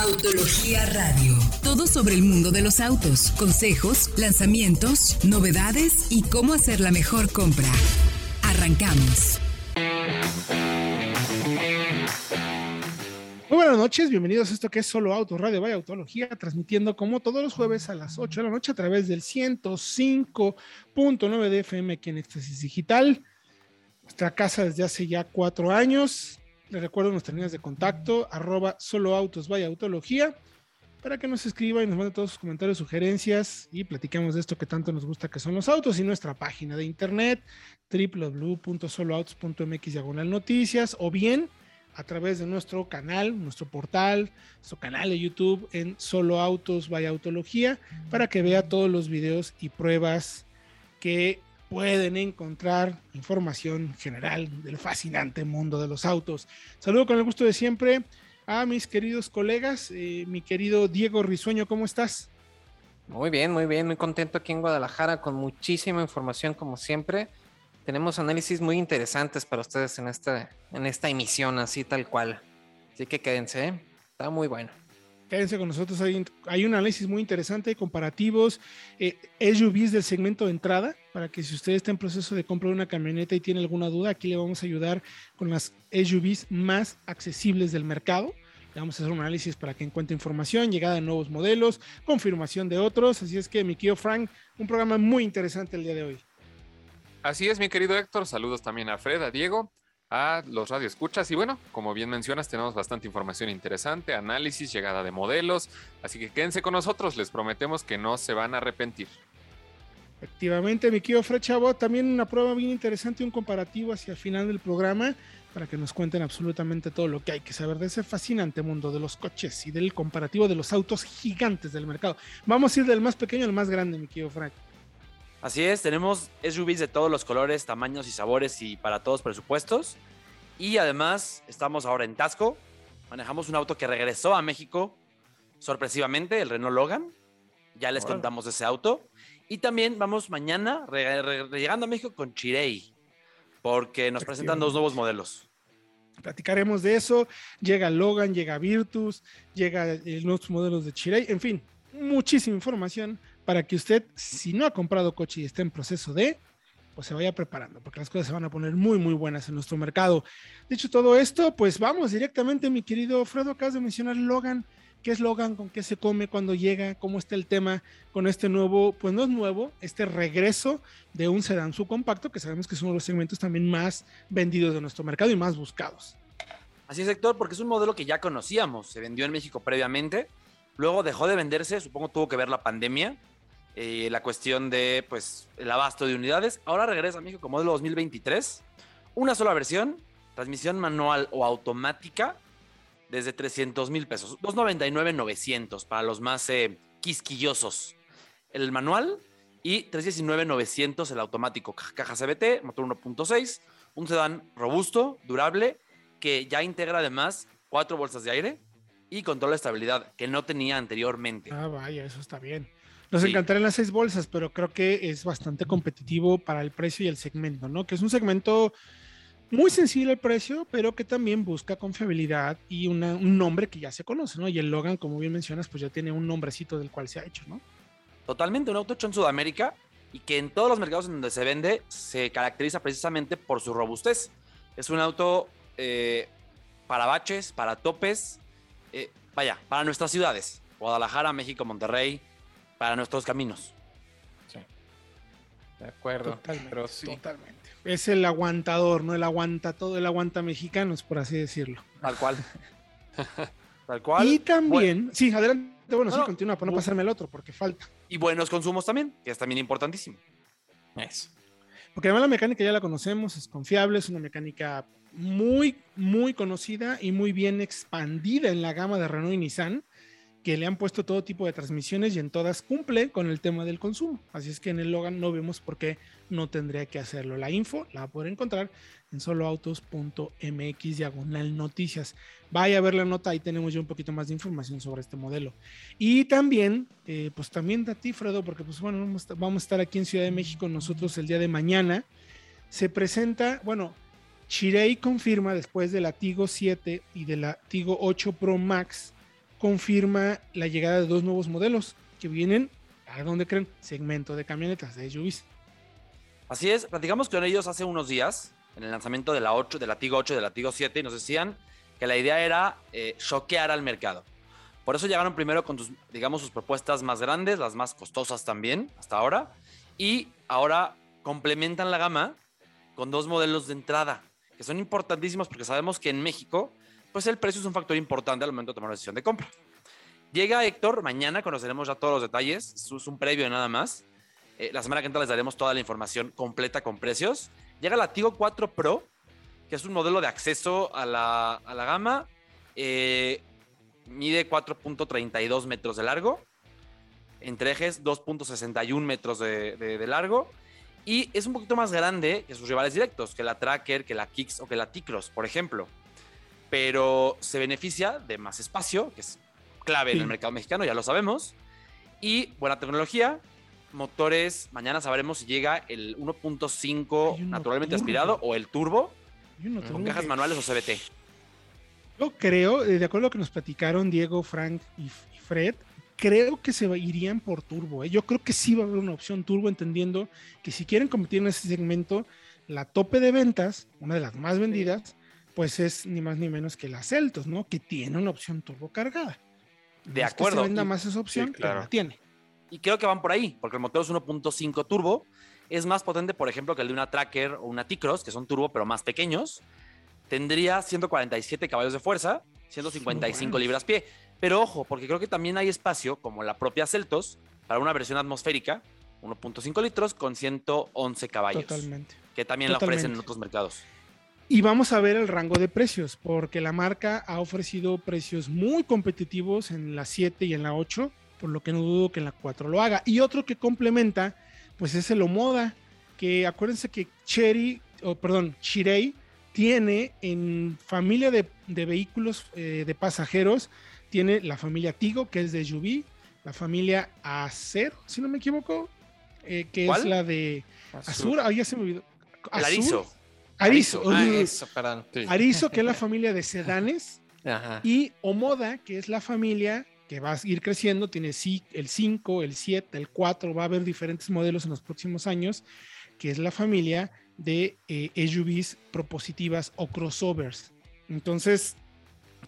Autología Radio. Todo sobre el mundo de los autos, consejos, lanzamientos, novedades y cómo hacer la mejor compra. Arrancamos. Muy buenas noches, bienvenidos a esto que es Solo Autos Radio Vaya Autología, transmitiendo como todos los jueves a las 8 de la noche a través del 105.9 de FM aquí en Éxtasis Digital. Nuestra casa desde hace ya cuatro años. Les recuerdo nuestras líneas de contacto, arroba Solo Autos Vaya Autología, para que nos escriba y nos mande todos sus comentarios, sugerencias y platiquemos de esto que tanto nos gusta que son los autos y nuestra página de internet www.soloautos.mx diagonal noticias o bien a través de nuestro canal, nuestro portal, nuestro canal de YouTube en Solo Vaya Autología, para que vea todos los videos y pruebas que pueden encontrar información general del fascinante mundo de los autos. Saludo con el gusto de siempre a mis queridos colegas, eh, mi querido Diego Risueño, ¿cómo estás? Muy bien, muy bien, muy contento aquí en Guadalajara con muchísima información como siempre tenemos análisis muy interesantes para ustedes en esta, en esta emisión, así tal cual. Así que quédense, ¿eh? está muy bueno. Quédense con nosotros, hay, un análisis muy interesante, comparativos, eh, SUVs del segmento de entrada, para que si usted está en proceso de comprar una camioneta y tiene alguna duda, aquí le vamos a ayudar con las SUVs más accesibles del mercado. Le vamos a hacer un análisis para que encuentre información, llegada de nuevos modelos, confirmación de otros. Así es que, mi querido Frank, un programa muy interesante el día de hoy. Así es, mi querido Héctor. Saludos también a Fred, a Diego, a los radioescuchas. Y bueno, como bien mencionas, tenemos bastante información interesante, análisis, llegada de modelos. Así que quédense con nosotros, les prometemos que no se van a arrepentir. Efectivamente, mi querido Fred Chavo, también una prueba bien interesante, un comparativo hacia el final del programa para que nos cuenten absolutamente todo lo que hay que saber de ese fascinante mundo de los coches y del comparativo de los autos gigantes del mercado. Vamos a ir del más pequeño al más grande, mi querido Frank. Así es, tenemos SUVs de todos los colores, tamaños y sabores y para todos presupuestos. Y además estamos ahora en Tasco. Manejamos un auto que regresó a México sorpresivamente, el Renault Logan. Ya les contamos ese auto. Y también vamos mañana llegando a México con Chirei, porque nos presentan dos nuevos modelos. Platicaremos de eso. Llega Logan, llega Virtus, llega los modelos de Chirei. En fin, muchísima información para que usted, si no ha comprado coche y está en proceso de, pues se vaya preparando, porque las cosas se van a poner muy, muy buenas en nuestro mercado. Dicho todo esto, pues vamos directamente, mi querido Fredo, acabas de mencionar Logan. ¿Qué es Logan? ¿Con qué se come? cuando llega? ¿Cómo está el tema con este nuevo? Pues no es nuevo, este regreso de un sedán subcompacto, que sabemos que es uno de los segmentos también más vendidos de nuestro mercado y más buscados. Así es, Héctor, porque es un modelo que ya conocíamos, se vendió en México previamente, luego dejó de venderse, supongo tuvo que ver la pandemia, eh, la cuestión de pues el abasto de unidades. Ahora regresa a México como modelo 2023. Una sola versión, transmisión manual o automática desde 300 mil pesos. 299,900 para los más eh, quisquillosos. El manual y 319,900 el automático. Caja CBT, motor 1.6, un sedán robusto, durable, que ya integra además cuatro bolsas de aire y control de estabilidad que no tenía anteriormente. Ah, vaya, eso está bien. Nos encantarían las seis bolsas, pero creo que es bastante competitivo para el precio y el segmento, ¿no? Que es un segmento muy sensible al precio, pero que también busca confiabilidad y un nombre que ya se conoce, ¿no? Y el Logan, como bien mencionas, pues ya tiene un nombrecito del cual se ha hecho, ¿no? Totalmente, un auto hecho en Sudamérica y que en todos los mercados en donde se vende se caracteriza precisamente por su robustez. Es un auto eh, para baches, para topes, eh, vaya, para nuestras ciudades. Guadalajara, México, Monterrey, para nuestros caminos. Sí. De acuerdo. Totalmente, Es el aguantador, ¿no? El aguanta todo, el aguanta mexicano, por así decirlo. Tal cual. Tal cual. Y también, sí, adelante. Bueno, sí, continúa para no pasarme el otro, porque falta. Y buenos consumos también, que es también importantísimo. Eso. Porque además la mecánica ya la conocemos, es confiable, es una mecánica muy, muy conocida y muy bien expandida en la gama de Renault y Nissan que le han puesto todo tipo de transmisiones y en todas cumple con el tema del consumo. Así es que en el Logan no vemos por qué no tendría que hacerlo. La info la va a poder encontrar en soloautos.mx diagonal noticias. Vaya a ver la nota, ahí tenemos ya un poquito más de información sobre este modelo. Y también, eh, pues también de ti, Fredo, porque pues bueno, vamos a estar aquí en Ciudad de México nosotros el día de mañana. Se presenta, bueno, Chirei confirma después de la Tigo 7 y de la Tigo 8 Pro Max confirma la llegada de dos nuevos modelos que vienen, ¿a dónde creen? Segmento de camionetas de SUVs. Así es, platicamos con ellos hace unos días en el lanzamiento de la 8, de la Tigo 8 y de la Tigo 7 y nos decían que la idea era eh, choquear al mercado. Por eso llegaron primero con sus, digamos, sus propuestas más grandes, las más costosas también hasta ahora, y ahora complementan la gama con dos modelos de entrada, que son importantísimos porque sabemos que en México, pues el precio es un factor importante al momento de tomar una decisión de compra. Llega Héctor, mañana conoceremos ya todos los detalles, es un previo nada más. Eh, la semana que entra les daremos toda la información completa con precios. Llega la Tigo 4 Pro, que es un modelo de acceso a la, a la gama. Eh, mide 4.32 metros de largo, entre ejes 2.61 metros de, de, de, largo. Y es un poquito más grande que sus rivales directos, que la Tracker, que la Kicks o que la T-Cross, por ejemplo. Pero se beneficia de más espacio, que es clave sí. en el mercado mexicano, ya lo sabemos. Y buena tecnología, motores, mañana sabremos si llega el 1.5 naturalmente turbo. aspirado o el turbo, con cajas manuales o CBT. Yo creo, eh, de acuerdo a lo que nos platicaron Diego, Frank y Fred, creo que se irían por turbo. ¿eh? Yo creo que sí va a haber una opción turbo, entendiendo que si quieren competir en ese segmento, la tope de ventas, una de las más vendidas, pues es ni más ni menos que la Celtos, ¿no? Que tiene una opción turbo cargada. De no acuerdo. Es que se venda más esa opción, sí, claro. pero la tiene. Y creo que van por ahí, porque el motor es 1.5 turbo. Es más potente, por ejemplo, que el de una Tracker o una T-Cross, que son turbo, pero más pequeños. Tendría 147 caballos de fuerza, 155 bueno. Pero ojo, porque creo que también hay espacio, como la propia Celtos, para una versión atmosférica, 1.5 litros con 111 caballos. Totalmente. Que también Totalmente. la ofrecen en otros mercados. Y vamos a ver el rango de precios, porque la marca ha ofrecido precios muy competitivos en la 7 y en la 8 por lo que no dudo que en la 4 lo haga. Y otro que complementa, pues es el Omoda, que acuérdense que Cherry, oh, perdón, Chirei tiene en familia de, de vehículos eh, de pasajeros, tiene la familia Tigo, que es de Yubi, la familia Acer, si no me equivoco, eh, que ¿Cuál? es la de Azur, ahí ya se me olvidó. Azur, Arizo. Arizo, ah, eso, perdón. Sí. Arizo, que es la familia de sedanes, Ajá. y Omoda, que es la familia que va a ir creciendo, tiene el 5, el 7, el 4, va a haber diferentes modelos en los próximos años, que es la familia de eh, SUVs propositivas o crossovers. Entonces,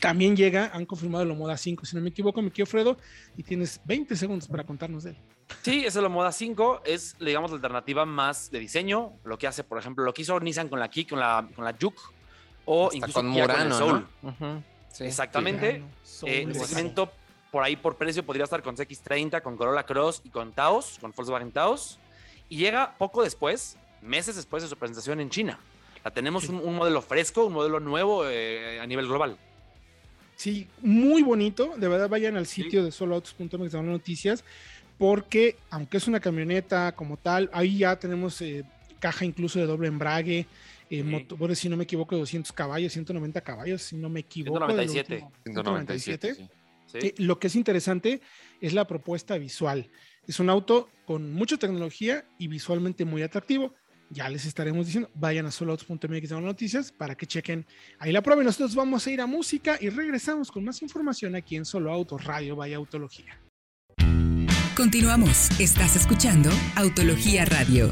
también llega, han confirmado el Moda 5, si no me equivoco, me quiero Fredo, y tienes 20 segundos para contarnos de él. Sí, es el Moda 5, es, digamos, la alternativa más de diseño, lo que hace, por ejemplo, lo que hizo Nissan con la Key, con la, con la Juke, o Hasta incluso con Murano, con el Soul. ¿no? Uh -huh. sí. Exactamente. Murano, Soul, eh, el segmento por ahí por precio podría estar con CX30, con Corolla Cross y con Taos, con Volkswagen Taos. Y llega poco después, meses después de su presentación en China. La tenemos sí. un, un, modelo fresco, un modelo nuevo eh, a nivel global. Sí, muy bonito. De verdad, vayan al sitio sí. de soloautos.mx de noticias, porque aunque es una camioneta como tal, ahí ya tenemos eh, caja incluso de doble embrague. Eh, sí. motores, si no me equivoco, 200 caballos, 190 caballos, si no me equivoco. 197. 197. 197 Sí. Eh, lo que es interesante es la propuesta visual. Es un auto con mucha tecnología y visualmente muy atractivo. Ya les estaremos diciendo, vayan a soloautos.mx de noticias para que chequen ahí la prueba. Y nosotros vamos a ir a música y regresamos con más información aquí en Solo Autos Radio Vaya Autología. Continuamos. Estás escuchando Autología Radio.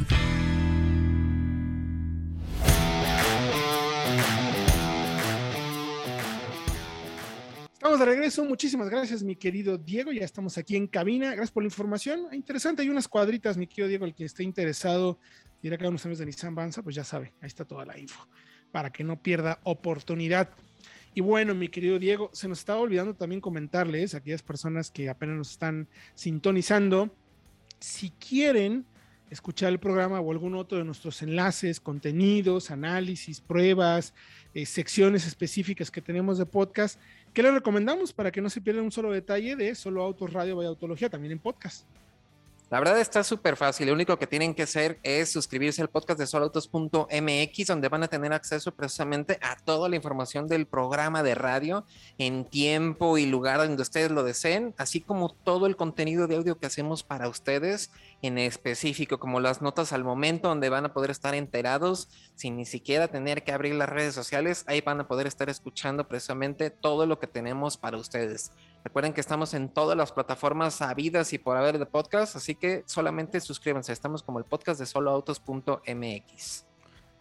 Estamos de regreso. Muchísimas gracias, mi querido Diego. Ya estamos aquí en cabina. Gracias por la información. Interesante. Hay unas cuadritas, mi querido Diego. El que esté interesado, ir a unos de Nissan Banza, pues ya sabe, ahí está toda la info para que no pierda oportunidad. Y bueno, mi querido Diego, se nos estaba olvidando también comentarles a aquellas personas que apenas nos están sintonizando, si quieren escuchar el programa o algún otro de nuestros enlaces, contenidos, análisis, pruebas, eh, secciones específicas que tenemos de podcast, ¿qué les recomendamos para que no se pierdan un solo detalle de Solo Autos Radio Vaya Autología, también en podcast? La verdad está súper fácil. Lo único que tienen que hacer es suscribirse al podcast de soloautos.mx, donde van a tener acceso precisamente a toda la información del programa de radio en tiempo y lugar donde ustedes lo deseen, así como todo el contenido de audio que hacemos para ustedes en específico, como las notas al momento, donde van a poder estar enterados sin ni siquiera tener que abrir las redes sociales. Ahí van a poder estar escuchando precisamente todo lo que tenemos para ustedes. Recuerden que estamos en todas las plataformas habidas y por haber de podcast, así que solamente suscríbanse. Estamos como el podcast de soloautos.mx.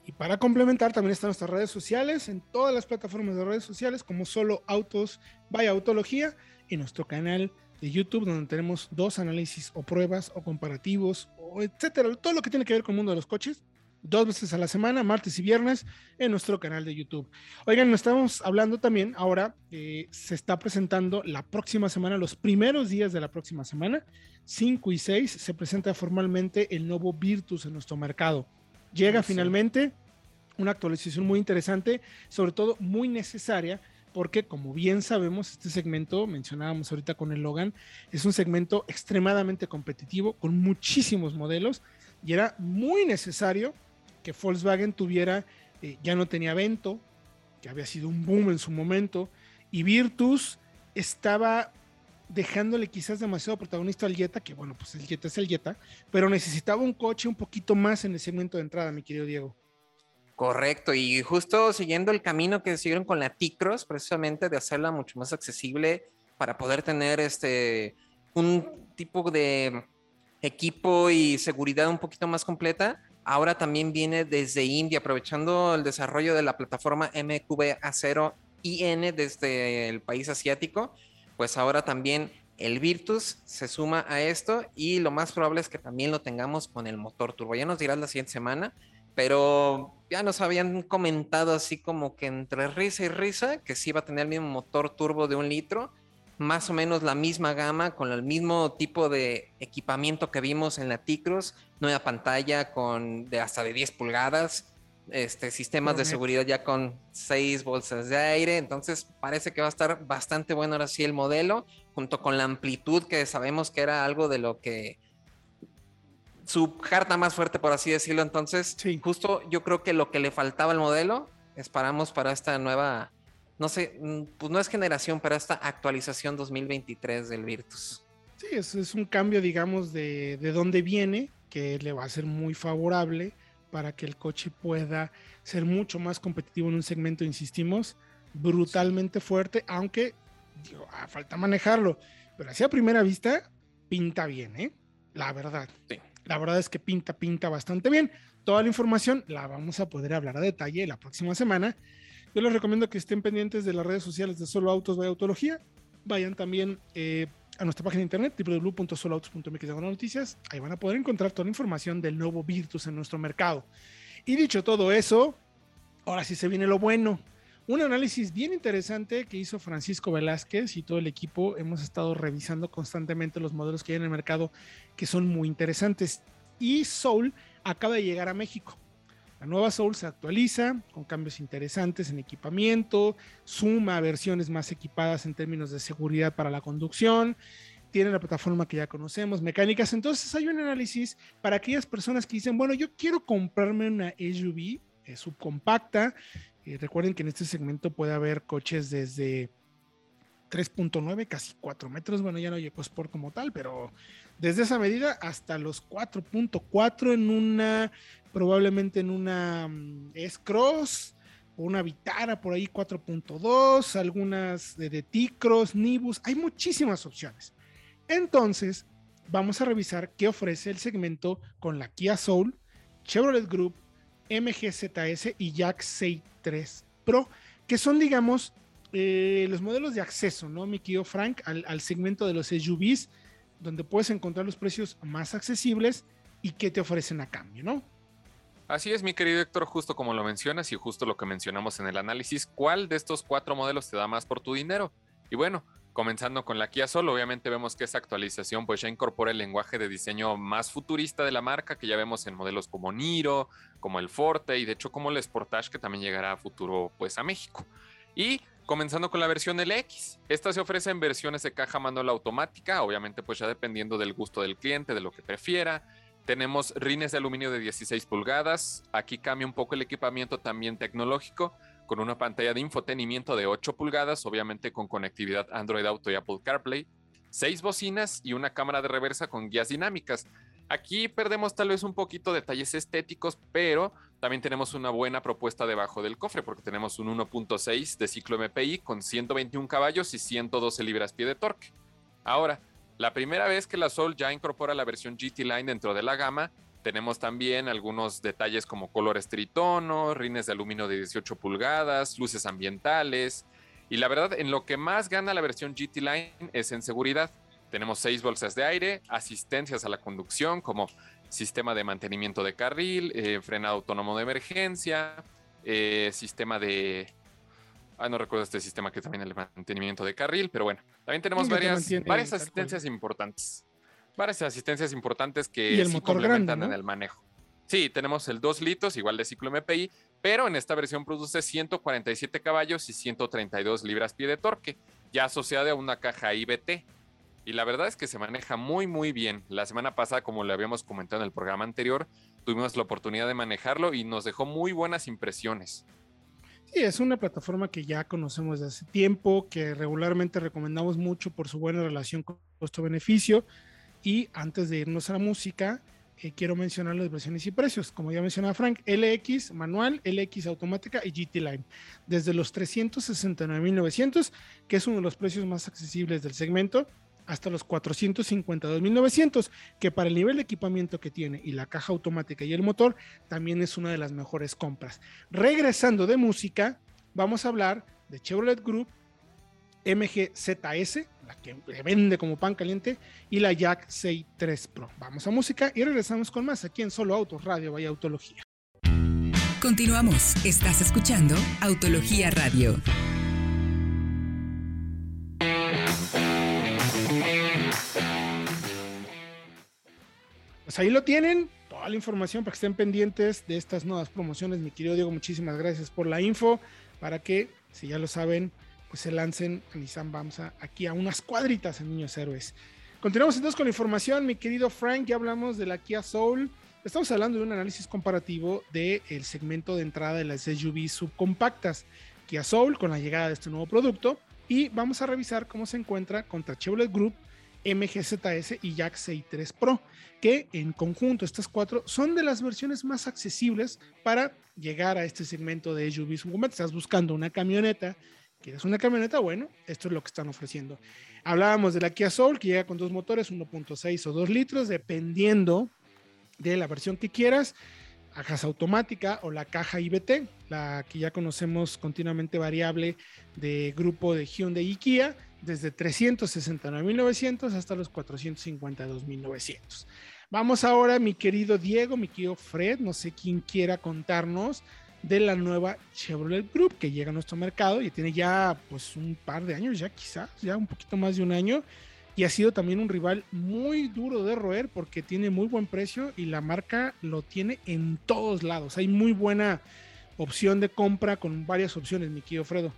Y para complementar, también están nuestras redes sociales, en todas las plataformas de redes sociales, como Solo Autos by Autología, y nuestro canal de YouTube, donde tenemos dos análisis o pruebas o comparativos, o etcétera, todo lo que tiene que ver con el mundo de los coches, dos veces a la semana, martes y viernes, en nuestro canal de YouTube. Oigan, nos estamos hablando también ahora, eh, se está presentando la próxima semana, los primeros días de la próxima semana, 5 y 6, se presenta formalmente el nuevo Virtus en nuestro mercado. Llega finalmente una actualización muy interesante, sobre todo muy necesaria, porque como bien sabemos, este segmento, mencionábamos ahorita con el Logan, es un segmento extremadamente competitivo, con muchísimos modelos, y era muy necesario que Volkswagen tuviera, eh, ya no tenía Vento, que había sido un boom en su momento, y Virtus estaba dejándole quizás demasiado protagonista al Jetta, que bueno, pues el Jetta es el Jetta, pero necesitaba un coche un poquito más en el segmento de entrada, mi querido Diego. Correcto, y justo siguiendo el camino que siguieron con la T-Cross, precisamente de hacerla mucho más accesible para poder tener este un tipo de equipo y seguridad un poquito más completa. Ahora también viene desde India, aprovechando el desarrollo de la plataforma MQB A0 IN desde el país asiático pues ahora también el Virtus se suma a esto y lo más probable es que también lo tengamos con el motor turbo. Ya nos dirás la siguiente semana, pero ya nos habían comentado así como que entre risa y risa que sí va a tener el mismo motor turbo de un litro, más o menos la misma gama, con el mismo tipo de equipamiento que vimos en la T-Cross, nueva pantalla con de hasta de 10 pulgadas, este, sistemas de seguridad ya con seis bolsas de aire. Entonces parece que va a estar bastante bueno ahora sí el modelo, junto con la amplitud que sabemos que era algo de lo que su carta más fuerte, por así decirlo. Entonces, justo yo creo que lo que le faltaba al modelo, esperamos para esta nueva, no sé, mm, pues no es generación, pero esta actualización 2023 del Virtus. Sí, es, es un cambio, digamos, de, de dónde viene, que le va a ser muy favorable para que el coche pueda ser mucho más competitivo en un segmento, insistimos, brutalmente fuerte, aunque digo, ah, falta manejarlo, pero así a primera vista pinta bien, ¿eh? La verdad. La verdad es que pinta, pinta bastante bien. Toda la información la vamos a poder hablar a detalle la próxima semana. Yo les recomiendo que estén pendientes de las redes sociales de Solo Autos de Autología. Vayan también eh, a nuestra página de internet www.soloautos.mx noticias. Ahí van a poder encontrar toda la información del nuevo Virtus en nuestro mercado. Y dicho todo eso, ahora sí se viene lo bueno. Un análisis bien interesante que hizo Francisco Velázquez y todo el equipo. Hemos estado revisando constantemente los modelos que hay en el mercado que son muy interesantes. Y Soul acaba de llegar a México. La nueva Soul se actualiza con cambios interesantes en equipamiento, suma versiones más equipadas en términos de seguridad para la conducción, tiene la plataforma que ya conocemos, mecánicas. Entonces hay un análisis para aquellas personas que dicen, bueno, yo quiero comprarme una SUV eh, subcompacta. Eh, recuerden que en este segmento puede haber coches desde 3.9, casi 4 metros. Bueno, ya no hay EcoSport como tal, pero desde esa medida hasta los 4.4 en una probablemente en una mm, S-Cross o una Vitara por ahí 4.2, algunas de, de T-Cross, Nibus, hay muchísimas opciones. Entonces, vamos a revisar qué ofrece el segmento con la Kia Soul, Chevrolet Group, MGZS y Jack 3 Pro, que son, digamos, eh, los modelos de acceso, ¿no, mi querido Frank, al, al segmento de los SUVs, donde puedes encontrar los precios más accesibles y qué te ofrecen a cambio, ¿no? Así es, mi querido Héctor, justo como lo mencionas y justo lo que mencionamos en el análisis, ¿cuál de estos cuatro modelos te da más por tu dinero? Y bueno, comenzando con la Kia Soul, obviamente vemos que esta actualización pues ya incorpora el lenguaje de diseño más futurista de la marca que ya vemos en modelos como Niro, como el Forte y de hecho como el Sportage que también llegará a futuro pues a México. Y comenzando con la versión LX, esta se ofrece en versiones de caja manual automática, obviamente pues ya dependiendo del gusto del cliente, de lo que prefiera tenemos rines de aluminio de 16 pulgadas. Aquí cambia un poco el equipamiento también tecnológico con una pantalla de infotenimiento de 8 pulgadas, obviamente con conectividad Android Auto y Apple CarPlay, seis bocinas y una cámara de reversa con guías dinámicas. Aquí perdemos tal vez un poquito detalles estéticos, pero también tenemos una buena propuesta debajo del cofre, porque tenemos un 1.6 de ciclo MPI con 121 caballos y 112 libras-pie de torque. Ahora, la primera vez que la Soul ya incorpora la versión GT Line dentro de la gama, tenemos también algunos detalles como colores tritono, rines de aluminio de 18 pulgadas, luces ambientales. Y la verdad, en lo que más gana la versión GT Line es en seguridad. Tenemos seis bolsas de aire, asistencias a la conducción como sistema de mantenimiento de carril, eh, frenado autónomo de emergencia, eh, sistema de... Ah, no recuerdo este sistema que también el mantenimiento de carril, pero bueno, también tenemos varias, varias asistencias importantes varias asistencias importantes que sí complementan en el manejo. Sí, tenemos el 2 litros, igual de ciclo MPI, pero en esta versión produce 147 caballos y 132 libras-pie de torque, ya asociada a una caja IBT. Y la verdad es que se maneja muy, muy bien. La semana pasada, como le habíamos comentado en el programa anterior, tuvimos la oportunidad de manejarlo y nos dejó muy buenas impresiones. Sí, es una plataforma que ya conocemos desde hace tiempo, que regularmente recomendamos mucho por su buena relación costo-beneficio. Y antes de irnos a la música, eh, quiero mencionar las versiones y precios. Como ya mencionaba Frank, LX manual, LX automática y GT Line. Desde los 369.900, que es uno de los precios más accesibles del segmento, hasta los 452.900, que para el nivel de equipamiento que tiene y la caja automática y el motor, también es una de las mejores compras. Regresando de música, vamos a hablar de Chevrolet Group MGZS, la que vende como pan caliente, y la Jack 63 Pro. Vamos a música y regresamos con más aquí en Solo Autos Radio Vaya Autología. Continuamos. Estás escuchando Autología Radio. Pues ahí lo tienen, toda la información para que estén pendientes de estas nuevas promociones. Mi querido Diego, muchísimas gracias por la info, para que, si ya lo saben, pues se lancen a Nissan Bamsa aquí a unas cuadritas en Niños Héroes. Continuamos entonces con la información, mi querido Frank, ya hablamos de la Kia Soul. Estamos hablando de un análisis comparativo del segmento de entrada de las SUV subcompactas Kia Soul con la llegada de este nuevo producto y vamos a revisar cómo se encuentra contra Chevrolet Group, MGZS y Jack 63 Pro, que en conjunto estas cuatro son de las versiones más accesibles para llegar a este segmento de SUV subcompactas. Estás buscando una camioneta ¿Quieres una camioneta? Bueno, esto es lo que están ofreciendo. Hablábamos de la Kia Soul, que llega con dos motores, 1.6 o 2 litros, dependiendo de la versión que quieras. Caja automática o la caja IBT, la que ya conocemos continuamente variable de grupo de Hyundai y Kia, desde 369.900 hasta los 452.900. Vamos ahora, mi querido Diego, mi querido Fred, no sé quién quiera contarnos de la nueva Chevrolet Group que llega a nuestro mercado y tiene ya pues un par de años, ya quizás, ya un poquito más de un año y ha sido también un rival muy duro de roer porque tiene muy buen precio y la marca lo tiene en todos lados. Hay muy buena opción de compra con varias opciones, mi querido Fredo.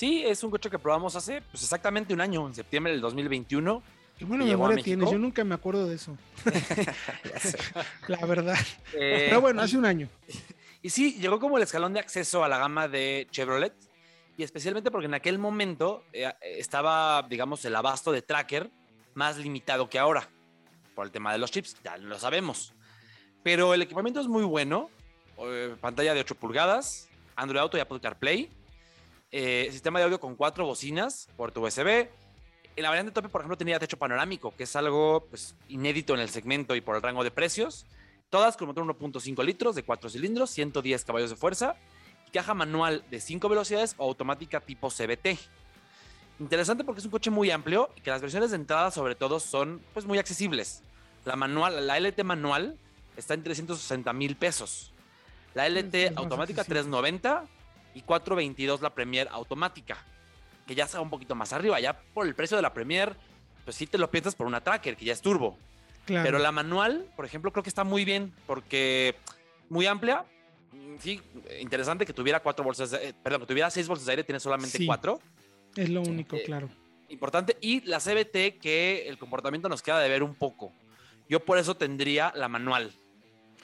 Sí, es un coche que probamos hace pues, exactamente un año, en septiembre del 2021. Qué buena memoria tienes, yo nunca me acuerdo de eso. la verdad. Eh, Pero bueno, hace un año. Y sí, llegó como el escalón de acceso a la gama de Chevrolet, y especialmente porque en aquel momento eh, estaba, digamos, el abasto de tracker más limitado que ahora, por el tema de los chips, ya lo sabemos. Pero el equipamiento es muy bueno, eh, pantalla de 8 pulgadas, Android Auto y Apple CarPlay, eh, sistema de audio con cuatro bocinas, puerto USB. En la variante tope, por ejemplo, tenía techo panorámico, que es algo pues, inédito en el segmento y por el rango de precios. Todas con motor 1.5 litros de 4 cilindros, 110 caballos de fuerza, caja manual de 5 velocidades o automática tipo CBT. Interesante porque es un coche muy amplio y que las versiones de entrada sobre todo son pues muy accesibles. La manual, la LT manual está en 360 mil pesos. La LT automática 390 y 422 la Premier automática, que ya está un poquito más arriba. Ya por el precio de la Premier, pues sí te lo piensas por una Tracker, que ya es turbo. Pero la manual, por ejemplo, creo que está muy bien porque muy amplia. Mm, sí, interesante que tuviera cuatro bolsas, de, eh, perdón, que tuviera seis bolsas de aire, tiene solamente cuatro. Es lo único, eh, claro. Importante. Y la CBT, que el comportamiento nos queda de ver un poco. Yo por eso tendría la manual.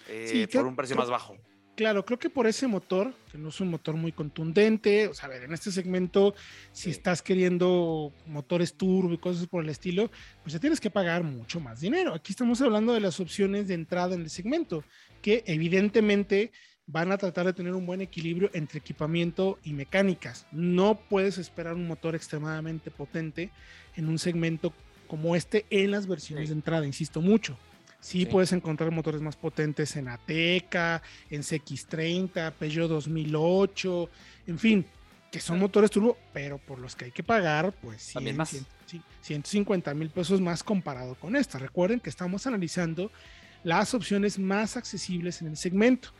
Eh, por un precio más bajo. Claro, creo que por ese motor, que no es un motor muy contundente, o sea, a ver, en este segmento, si estás queriendo motores turbo y cosas por el estilo, pues ya tienes que pagar mucho más dinero. Aquí estamos hablando de las opciones de entrada en el segmento, que evidentemente van a tratar de tener un buen equilibrio entre equipamiento y mecánicas. No puedes esperar un motor extremadamente potente en un segmento como este en las versiones de entrada, insisto mucho. Sí, Sí. puedes encontrar motores más potentes en Ateca, en CX30, Peugeot 2008, en fin, que son motores turbo, pero por los que hay que pagar, pues También 100, más. 100, sí, 150 mil pesos más comparado con esta. Recuerden que estamos analizando las opciones más accesibles en el segmento.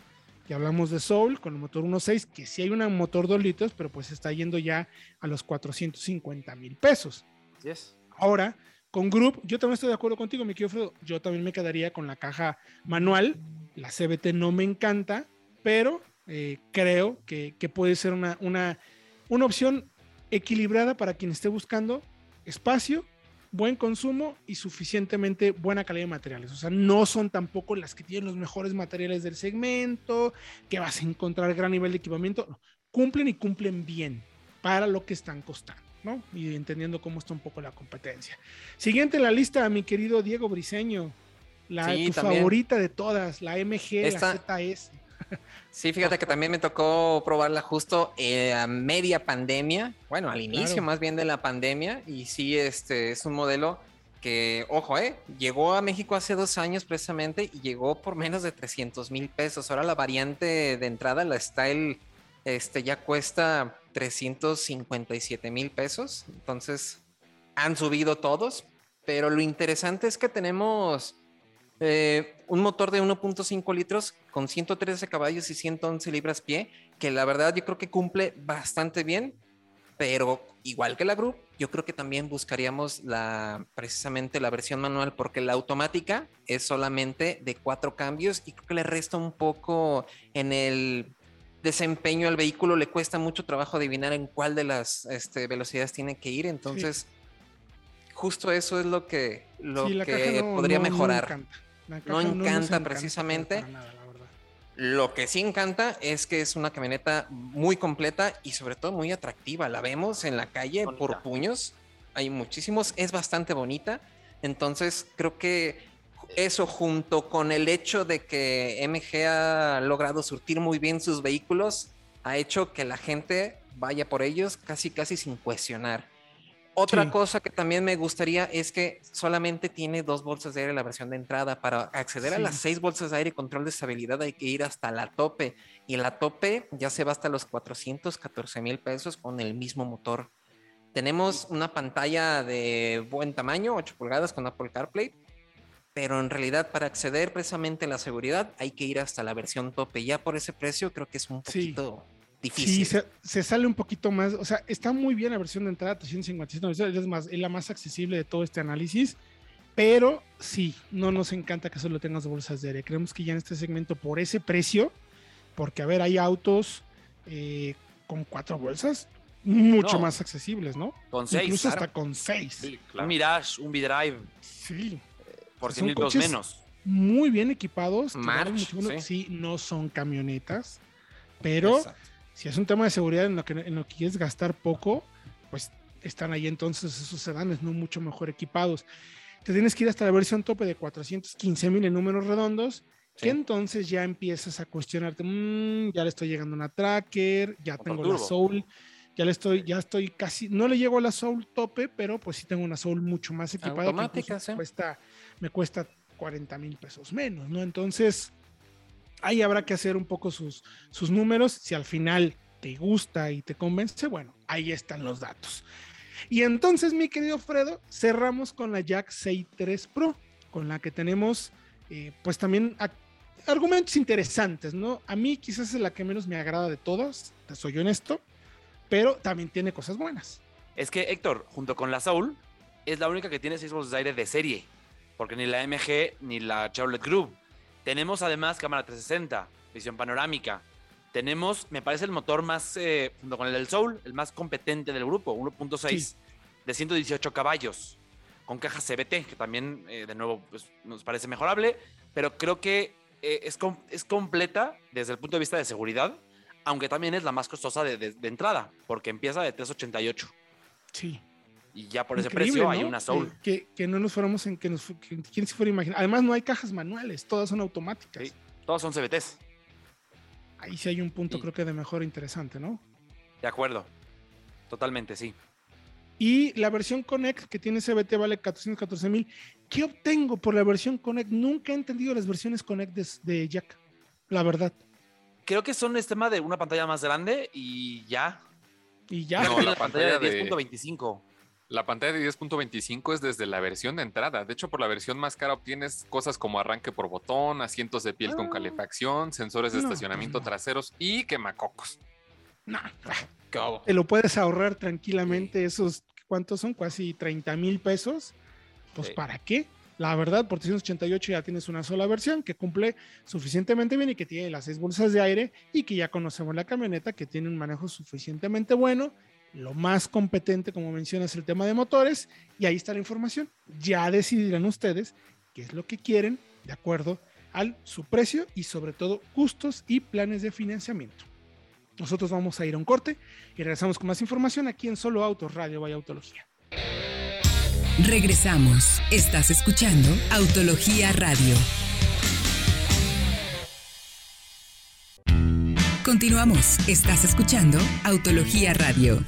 Ya hablamos de Soul con el motor 1.6, que sí hay un motor 2 litros, pero pues está yendo ya a los 450 mil pesos. Así es. Ahora, con Group, yo también estoy de acuerdo contigo, mi querido Fredo. Yo también me quedaría con la caja manual. La CBT no me encanta, pero eh, creo que, puede ser una, una, una opción equilibrada para quien esté buscando espacio, buen consumo y suficientemente buena calidad de materiales. O sea, no son tampoco las que tienen los mejores materiales del segmento, que vas a encontrar gran nivel de equipamiento. Cumplen y cumplen bien para lo que están costando. ¿No? Y entendiendo cómo está un poco la competencia. Siguiente en la lista, mi querido Diego Briseño, la Sí, tu favorita de todas, la MG, Esta- la ZS. Sí, fíjate que también me tocó probarla justo eh, a media pandemia, bueno, al inicio Claro. más bien de la pandemia, y sí, este es un modelo que, ojo, eh, llegó a México hace dos años precisamente y llegó por menos de 300 mil pesos. Ahora la variante de entrada, la Style, este ya cuesta 357 mil pesos, entonces han subido todos, pero lo interesante es que tenemos eh, un motor de 1.5 litros con 113 caballos y 111 libras pie, que la verdad yo creo que cumple bastante bien, pero igual que la Group, yo creo que también buscaríamos la, precisamente la versión manual, porque la automática es solamente de cuatro cambios y creo que le resta un poco en el desempeño al vehículo, le cuesta mucho trabajo adivinar en cuál de las este, velocidades tiene que ir, entonces justo eso es lo que, lo Sí, que no- podría no- no mejorar. encanta. No encanta precisamente. para nada, la verdad. Lo que sí encanta es que es una camioneta muy completa y sobre todo muy atractiva. La vemos en la calle por puños. Hay muchísimos. Es bastante bonita. Entonces creo que eso junto con el hecho de que MG ha logrado surtir muy bien sus vehículos ha hecho que la gente vaya por ellos casi casi sin cuestionar. Otra Sí. cosa que también me gustaría es que solamente tiene dos bolsas de aire la versión de entrada. Para acceder a las seis bolsas de aire y control de estabilidad hay que ir hasta la tope. Y la tope ya se va hasta los 414 mil pesos con el mismo motor. Tenemos una pantalla de buen tamaño, 8 pulgadas con Apple CarPlay. Pero en realidad para acceder precisamente a la seguridad hay que ir hasta la versión tope. Ya por ese precio creo que es un Sí. poquito Sí, difícil. se, se sale un poquito más, o sea, está muy bien la versión de entrada 357, es más, es la más accesible de todo este análisis, pero sí, no nos encanta que solo tengas bolsas de aire. Creemos que ya en este segmento, por ese precio, porque a ver, hay autos eh, con cuatro bolsas mucho No. más accesibles, ¿no? Con seis. Incluso claro. hasta con seis. Sí, Un claro. Mirage, un V-Drive, Sí, por Son 100 mil pesos menos. muy bien equipados. March, sí. sí, no son camionetas, pero Exacto. si es un tema de seguridad en lo que, en lo que quieres gastar poco, pues están ahí entonces esos sedanes no mucho mejor equipados. Te tienes que ir hasta la versión tope de 415 mil en números redondos, que entonces ya empiezas a cuestionarte, "Mm, ya le estoy llegando una tracker, ya Motor tengo la. Soul, ya le estoy, ya estoy casi, no le llego a la Soul tope, pero pues sí tengo una Soul mucho más equipada. que Automática, incluso sí. me cuesta, me cuesta 40 mil pesos menos, ¿no? Entonces, ahí habrá que hacer un poco sus, sus números. Si al final te gusta y te convence, bueno, ahí están los datos. Y entonces, mi querido Fredo, cerramos con la Jack 63 Pro, con la que tenemos, eh, pues también argumentos interesantes, ¿no? A mí quizás es la que menos me agrada de todas, te soy honesto, pero también tiene cosas buenas. Es que Héctor, junto con la Soul, es la única que tiene seis bolsas de aire de serie. Porque ni la MG ni la Chevrolet Group. Tenemos además cámara 360, visión panorámica. Tenemos, me parece, el motor más, eh, junto con el del Soul, el más competente del grupo, 1.6 de 118 caballos, con caja CBT, que también, eh, de nuevo, pues, nos parece mejorable. Pero creo que eh, es, com- es completa desde el punto de vista de seguridad, aunque también es la más costosa de, de- de entrada, porque empieza de 388 Sí. y ya por ese Increíble, precio hay una Soul. Que, que- no nos fuéramos en que nos que- quién se fuera a imaginar. Además, no hay cajas manuales, todas son automáticas. Sí. Todos son CBTs, Ahí sí hay un punto, creo que de mejor interesante, ¿no? de acuerdo. Totalmente, sí. Y la versión Connect que tiene CBT vale 414 mil. ¿Qué obtengo por la versión Connect? Nunca he entendido las versiones Connect de, de Jack. La verdad. Creo que son este tema de una pantalla más grande y ya. Y ya. No, la la pantalla pantalla de de- 10.25. La pantalla de 10.25 es desde la versión de entrada. De hecho, por la versión más cara obtienes cosas como arranque por botón, asientos de piel con Ah. calefacción, sensores de No, estacionamiento no. traseros y quemacocos. No, ¿Qué hubo? te lo puedes ahorrar tranquilamente esos, ¿cuántos son? Casi 30 mil pesos. Pues Sí. ¿para qué? La verdad, por 388 ya tienes una sola versión que cumple suficientemente bien y que tiene las seis bolsas de aire y que ya conocemos la camioneta que tiene un manejo suficientemente bueno. Lo más competente, como mencionas, el tema de motores. Y ahí está la información. Ya decidirán ustedes qué es lo que quieren de acuerdo al su precio y sobre todo gustos y planes de financiamiento. Nosotros vamos a ir a un corte y regresamos con más información aquí en Solo Autos Radio Vaya Autología. Regresamos. Estás escuchando Autología Radio. Continuamos. Estás escuchando Autología Radio.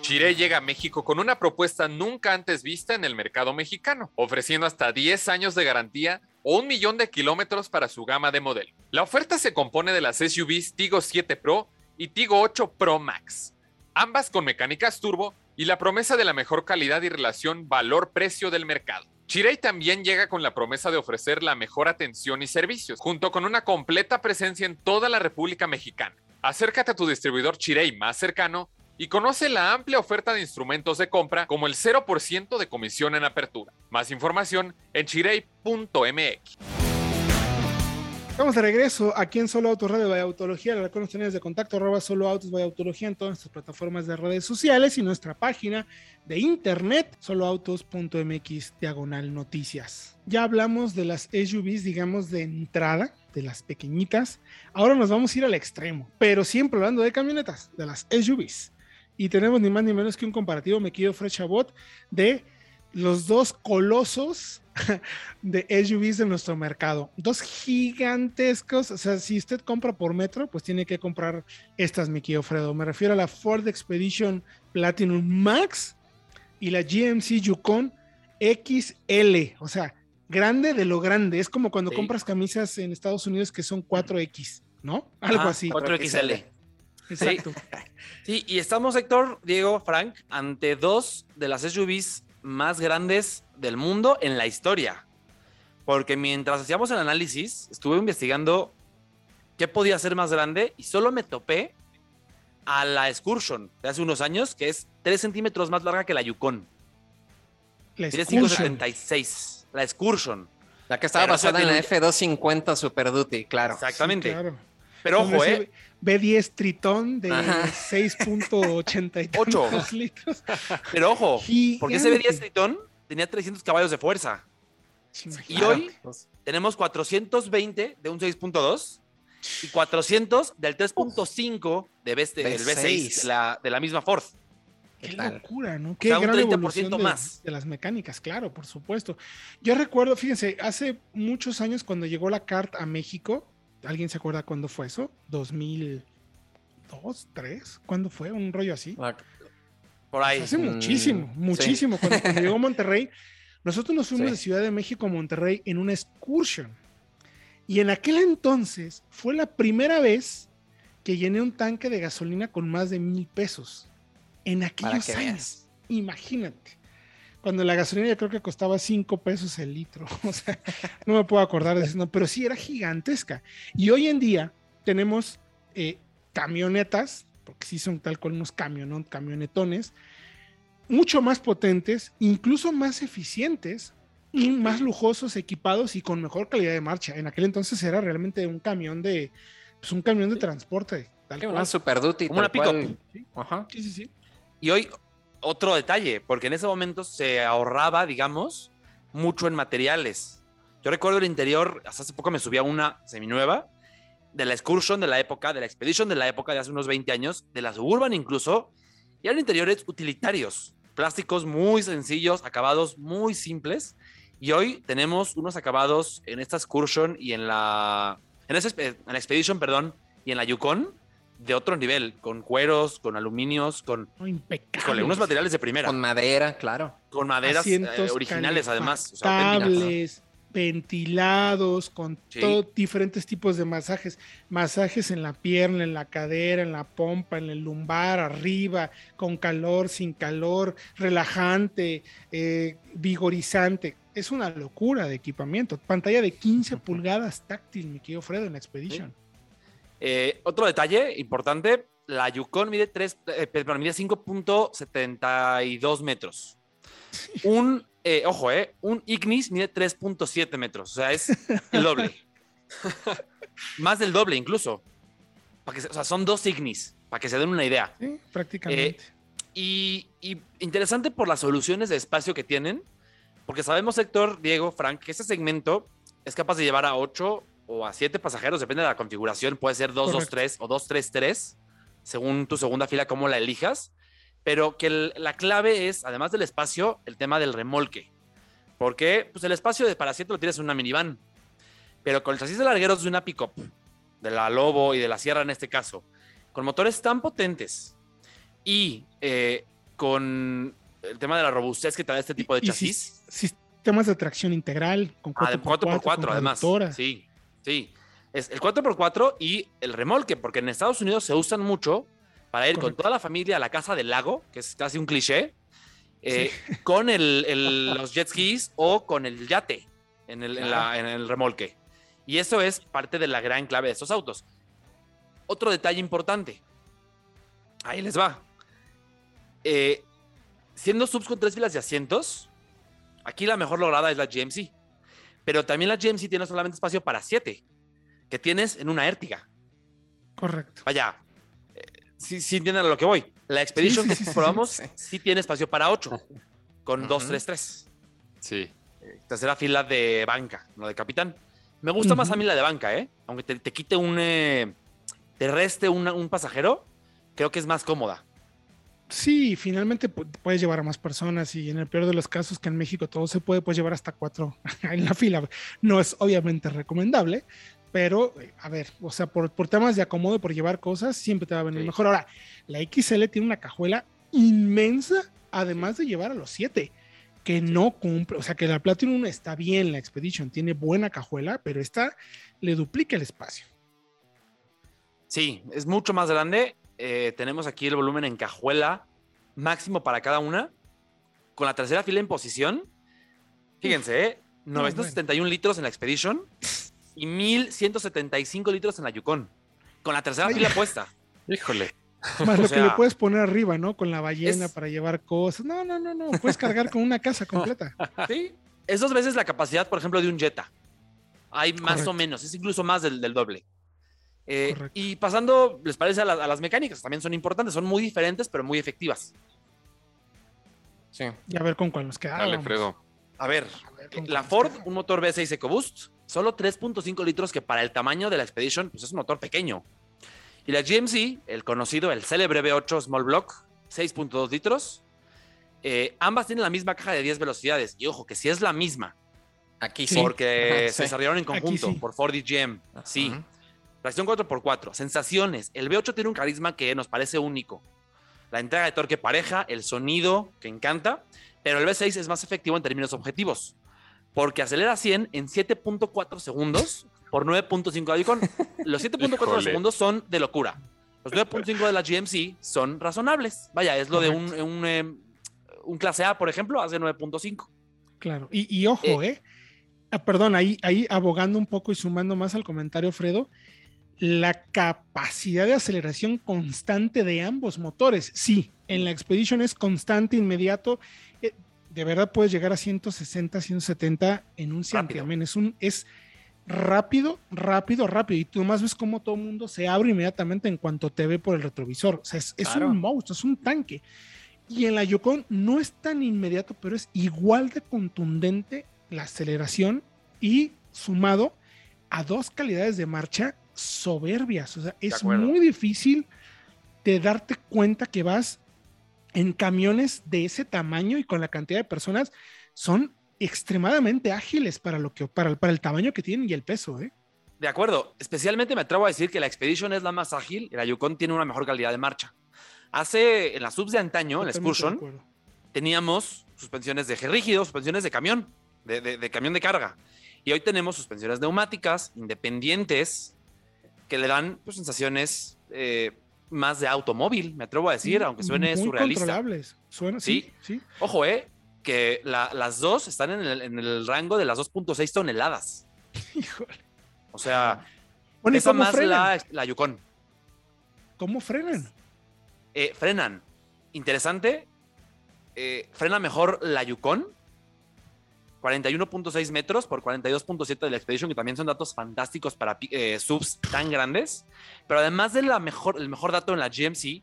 Chiré llega a México con una propuesta nunca antes vista en el mercado mexicano, ofreciendo hasta 10 años de garantía un millón de kilómetros para su gama de modelo. La oferta se compone de las SUVs Tigo 7 Pro y Tigo 8 Pro Max, ambas con mecánicas turbo y la promesa de la mejor calidad y relación valor-precio del mercado. Chirey también llega con la promesa de ofrecer la mejor atención y servicios, junto con una completa presencia en toda la República Mexicana. Acércate a tu distribuidor Chirey más cercano y conoce la amplia oferta de instrumentos de compra como el 0% de comisión en apertura. Más información en chirey.mx. Estamos de regreso aquí en Solo Autos Radio Vaya Autología. Recuerden los de contacto arroba Solo Autos Vaya Autología en todas nuestras plataformas de redes sociales y nuestra página de internet soloautos.mx diagonal noticias. Ya hablamos de las SUVs, digamos, de entrada, de las pequeñitas. Ahora nos vamos a ir al extremo, pero siempre hablando de camionetas, de las SUVs. Y tenemos ni más ni menos que un comparativo, me quiero Fred Chabot, de los dos colosos de SUVs de nuestro mercado. Dos gigantescos. O sea, si usted compra por metro, pues tiene que comprar estas, mi querido Fredo. Me refiero a la Ford Expedition Platinum Max y la GMC Yukon XL. O sea, grande de lo grande. Es como cuando Sí. compras camisas en Estados Unidos que son 4X, ¿no? Algo Ajá, así. 4XL. Exacto. Sí, y estamos, Héctor, Diego, Frank, ante dos de las SUVs más grandes del mundo en la historia. Porque mientras hacíamos el análisis, estuve investigando qué podía ser más grande y solo me topé a la Excursion de hace unos años, que es 3 centímetros más larga que la Yukon. La Tiene Excursion. 5,76. La Excursion. La que estaba Pero basada en la esa F250 Super Duty, claro. Exactamente. Sí, claro. Pero ojo, ¿eh? B10 Tritón de Ajá. 6.80 y Ocho. tantos litros. Pero ojo, porque ese Gigante. B10 Triton tenía 300 caballos de fuerza. Y Claro. hoy tenemos 420 de un 6.2 y 400 del 3.5 de B- del V6. V6 de la, de la misma Ford. Qué locura, ¿no? Qué sea, un gran 30% evolución de, más. de las mecánicas, claro, por supuesto. Yo recuerdo, fíjense, hace muchos años cuando llegó la CART a México, ¿alguien se acuerda cuándo fue eso? ¿2002, 3? ¿Cuándo fue? Un rollo así. La- Por ahí. Hace Mm, muchísimo, sí. muchísimo. Cuando, cuando llegó a Monterrey, nosotros nos fuimos Sí. de Ciudad de México a Monterrey en una excursion. Y en aquel entonces fue la primera vez que llené un tanque de gasolina con más de mil pesos. En aquellos que años. veas. Imagínate. Cuando la gasolina creo que costaba cinco pesos el litro. O sea, no me puedo acordar de eso, no, pero sí era gigantesca. Y hoy en día tenemos eh, camionetas, porque sí son tal cual unos camionón, camionetones, mucho más potentes, incluso más eficientes y más lujosos, equipados y con mejor calidad de marcha. En aquel entonces era realmente un camión de, pues un camión de transporte. Tal cual. una Super Duty. Como una. Ajá. Sí, sí, sí. Y hoy otro detalle, porque en ese momento se ahorraba, digamos, mucho en materiales. Yo recuerdo el interior, hasta hace poco me subí a una seminueva, de la Excursion de la época, de la Expedition de la época de hace unos 20 años, de la Suburban incluso, y eran interiores utilitarios, plásticos muy sencillos, acabados muy simples, y hoy tenemos unos acabados en esta Excursion y en la, en, esa, en la Expedition, perdón, y en la Yukon, de otro nivel, con cueros, con aluminios, con No, impecable. híjole, unos materiales de primera, Con con, madera, claro. maderas eh, originales además. o sea, ventilados, con Sí. todo- diferentes tipos de masajes. Masajes en la pierna, en la cadera, en la pompa, en el lumbar, arriba, con calor, sin calor, relajante, eh, vigorizante. Es una locura de equipamiento. Pantalla de 15 pulgadas táctil, mi querido Fredo, en la Expedition. Eh, otro detalle importante, la Yukon mide, tres- eh, perdón, mide 5.72 metros. Un, eh, ojo, eh, un Ignis mide 3.7 metros, o sea, es el doble. Más del doble incluso. Que o sea, son dos Ignis, para que se den una idea. Sí, prácticamente. Y, y interesante por las soluciones de espacio que tienen, porque sabemos, Héctor, Diego, Frank, que este segmento es capaz de llevar a 8 o a 7 pasajeros, depende de la configuración, puede ser 223 o 233, según tu segunda fila, cómo la elijas, pero que el- la clave es, además del espacio, el tema del remolque. Porque pues el espacio de para asiento lo tienes en una minivan, pero con el chasis de largueros de una pickup, de la Lobo y de la Sierra en este caso, con motores tan potentes y eh, con el tema de la robustez que te da este tipo de chasis. sis- sistemas de tracción integral, con Ah, de 4x4, 4x4 con además. Sí, sí. Es el 4x4 y el remolque, porque en Estados Unidos se usan mucho para ir con toda la familia a la casa del lago, que es casi un cliché, eh, con el- el- los jet skis o con el yate en el, en la- en el remolque. Y eso es parte de la gran clave de estos autos. Otro detalle importante. Ahí les va. Eh, siendo subs con tres filas de asientos, aquí la mejor lograda es la GMC. Pero también la GMC tiene solamente espacio para siete, que tienes en una Ertiga. Correcto. Vaya, eh, sí, sí entienden a lo que voy. La Expedition sí, que sí, probamos sí. sí, tiene espacio para ocho, con Ujú. 233. Sí. Tercera fila de banca, no de capitán. Me gusta más a mí la de banca, ¿eh? Aunque te, te quite un. eh, te reste una- un pasajero, creo que es más cómoda. Sí, finalmente pu- puedes llevar a más personas y en el peor de los casos que en México todo se puede, puedes llevar hasta cuatro en la fila. No es obviamente recomendable, pero a ver, o sea, por, por temas de acomodo, por llevar cosas, siempre te va a venir Sí. mejor. Ahora, la XL tiene una cajuela inmensa, además de llevar a los siete, que no cumple, o sea, que la Platinum está bien, la Expedition tiene buena cajuela, pero esta le duplica el espacio. Sí, es mucho más grande. Eh, tenemos aquí el volumen en cajuela máximo para cada una. Con la tercera fila en posición. Fíjense, ¿eh? No, 971 litros en la Expedition y 1175 litros en la Yukon. Con la tercera Ay. fila puesta. Híjole. Más O lo que le sea, puedes poner arriba, ¿no? Con la ballena es- para llevar cosas. No, no, no, no. Puedes cargar con una casa completa. Sí. Es dos veces la capacidad, por ejemplo, de un Jetta. Hay más Correcto. o menos, es incluso más del, del doble. Eh, y pasando, ¿les parece a, la- a las mecánicas? También son importantes, son muy diferentes, pero muy efectivas. Sí. Y a ver con cuál nos quedamos. Dale, Fredo. A ver, la Ford, un motor V6 EcoBoost, solo 3.5 litros, que para el tamaño de la Expedition, pues es un motor pequeño. Y la GMC, el conocido, el célebre V8 Small Block, 6.2 litros. Eh, ambas tienen la misma caja de 10 velocidades. Y ojo, que si es la misma, Aquí Sí. porque Ajá, se sí. desarrollaron en conjunto sí. por Ford y GM. Sí. Ajá. Tracción 4x4, sensaciones. El V8 tiene un carisma que nos parece único. La entrega de torque pareja, el sonido que encanta, pero el V6 es más efectivo en términos objetivos, porque acelera 100 en 7.4 segundos por 9.5 de la Yukon. Los 7.4 Híjole. segundos son de locura. Los 9.5 de la GMC son razonables. Vaya, es lo de un, un, eh, un clase A, por ejemplo, hace 9.5. Claro. Y, y ojo, ¿eh? Ah, perdón, ahí, ahí abogando un poco y sumando más al comentario, Fredo, la capacidad de aceleración constante de ambos motores. Sí, en la Expedition es constante, inmediato. eh, de verdad puedes llegar a 160, 170 en un santiamén. Es un es rápido, rápido, rápido. Y tú más ves cómo todo el mundo se abre inmediatamente en cuanto te ve por el retrovisor. O sea, es, es Claro. un monstruo, es un tanque. Y en la Yukon no es tan inmediato, pero es igual de contundente la aceleración y sumado a dos calidades de marcha soberbias. O sea, es muy difícil de darte cuenta que vas en camiones de ese tamaño y con la cantidad de personas. Son extremadamente ágiles para, lo que, para, para el tamaño que tienen y el peso. ¿eh? De acuerdo. Especialmente me atrevo a decir que la Expedition es la más ágil y la Yukon tiene una mejor calidad de marcha. Hace, en las subs de antaño, en la Excursion, teníamos suspensiones de eje rígido, suspensiones de camión, de, camión de carga. Y hoy tenemos suspensiones neumáticas independientes que le dan pues, sensaciones eh, más de automóvil, me atrevo a decir, aunque suene muy surrealista. Controlables. Suena, sí, sí. Ojo, eh, que las dos están en el, en el rango de las 2.6 toneladas. Híjole. O sea, bueno, esa más la, la Yukon. ¿Cómo frenan? Eh, frenan. Interesante. Eh, frena mejor la Yukon. 41.6 metros por 42.7 de la Expedition, que también son datos fantásticos para eh, subs tan grandes. Pero además del mejor, el mejor dato en la GMC,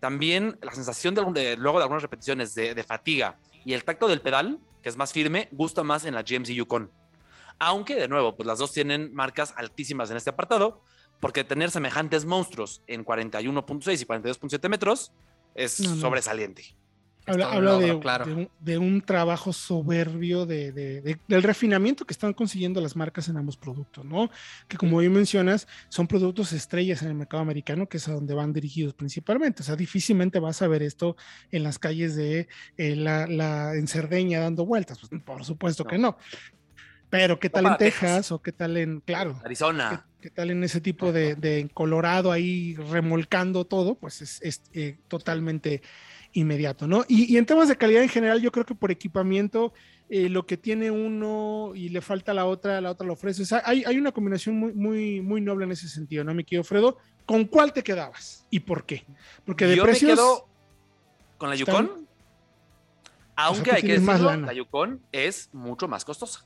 también la sensación de, luego de algunas repeticiones de, de, fatiga y el tacto del pedal, que es más firme, gusta más en la GMC Yukon. Aunque, de nuevo, pues las dos tienen marcas altísimas en este apartado, porque tener semejantes monstruos en 41.6 y 42.7 metros es sobresaliente. Habla, de, un, trabajo soberbio de, del refinamiento que están consiguiendo las marcas en ambos productos, ¿no? Que como bien mencionas, son productos estrellas en el mercado americano, que es a donde van dirigidos principalmente. O sea, difícilmente vas a ver esto en las calles de eh, la, la, en Cerdeña dando vueltas. Pues, por supuesto que no. Pero qué tal en Texas, o qué tal en, claro, Arizona. Qué, tal en ese tipo de, de, Colorado ahí remolcando todo, pues es, eh, totalmente inmediato, ¿no? Y, en temas de calidad en general, yo creo que por equipamiento, eh, lo que tiene uno y le falta la otra, la otra lo ofrece. O sea, hay, hay, una combinación muy, muy, muy noble en ese sentido, ¿no, mi querido Fredo? ¿Con cuál te quedabas y por qué? Porque de yo precios... me quedo con la Yukon, aunque hay que decirlo, la Yukon es mucho más costosa.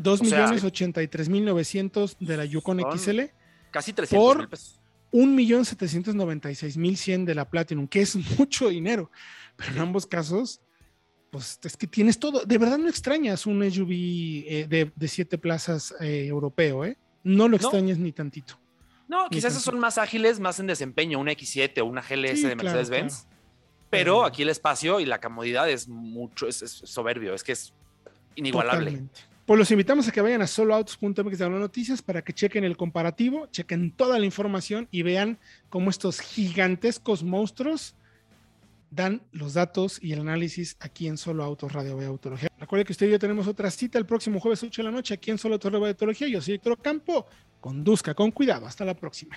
2.083.900 de la Yukon XL. Casi 300 por pesos. 1.796.100 de la Platinum, que es mucho dinero. Pero en ambos casos, pues es que tienes todo. De verdad no extrañas un SUV eh, de, de, siete plazas eh, europeo, ¿eh? No lo extrañas ni tantito. No, quizás esos son más ágiles, más en desempeño, una X7 o una GLS de Mercedes-Benz. Pero aquí el espacio y la comodidad es mucho, es, soberbio, es que es inigualable. Pues los invitamos a que vayan a soloautos.mx de noticias para que chequen el comparativo, chequen toda la información y vean cómo estos gigantescos monstruos dan los datos y el análisis aquí en Solo Autos Radio de Autología. Recuerde que usted y yo tenemos otra cita el próximo jueves 8 de la noche aquí en Solo Autos Radio de Autología. Yo soy Héctor Campo. Conduzca con cuidado. Hasta la próxima.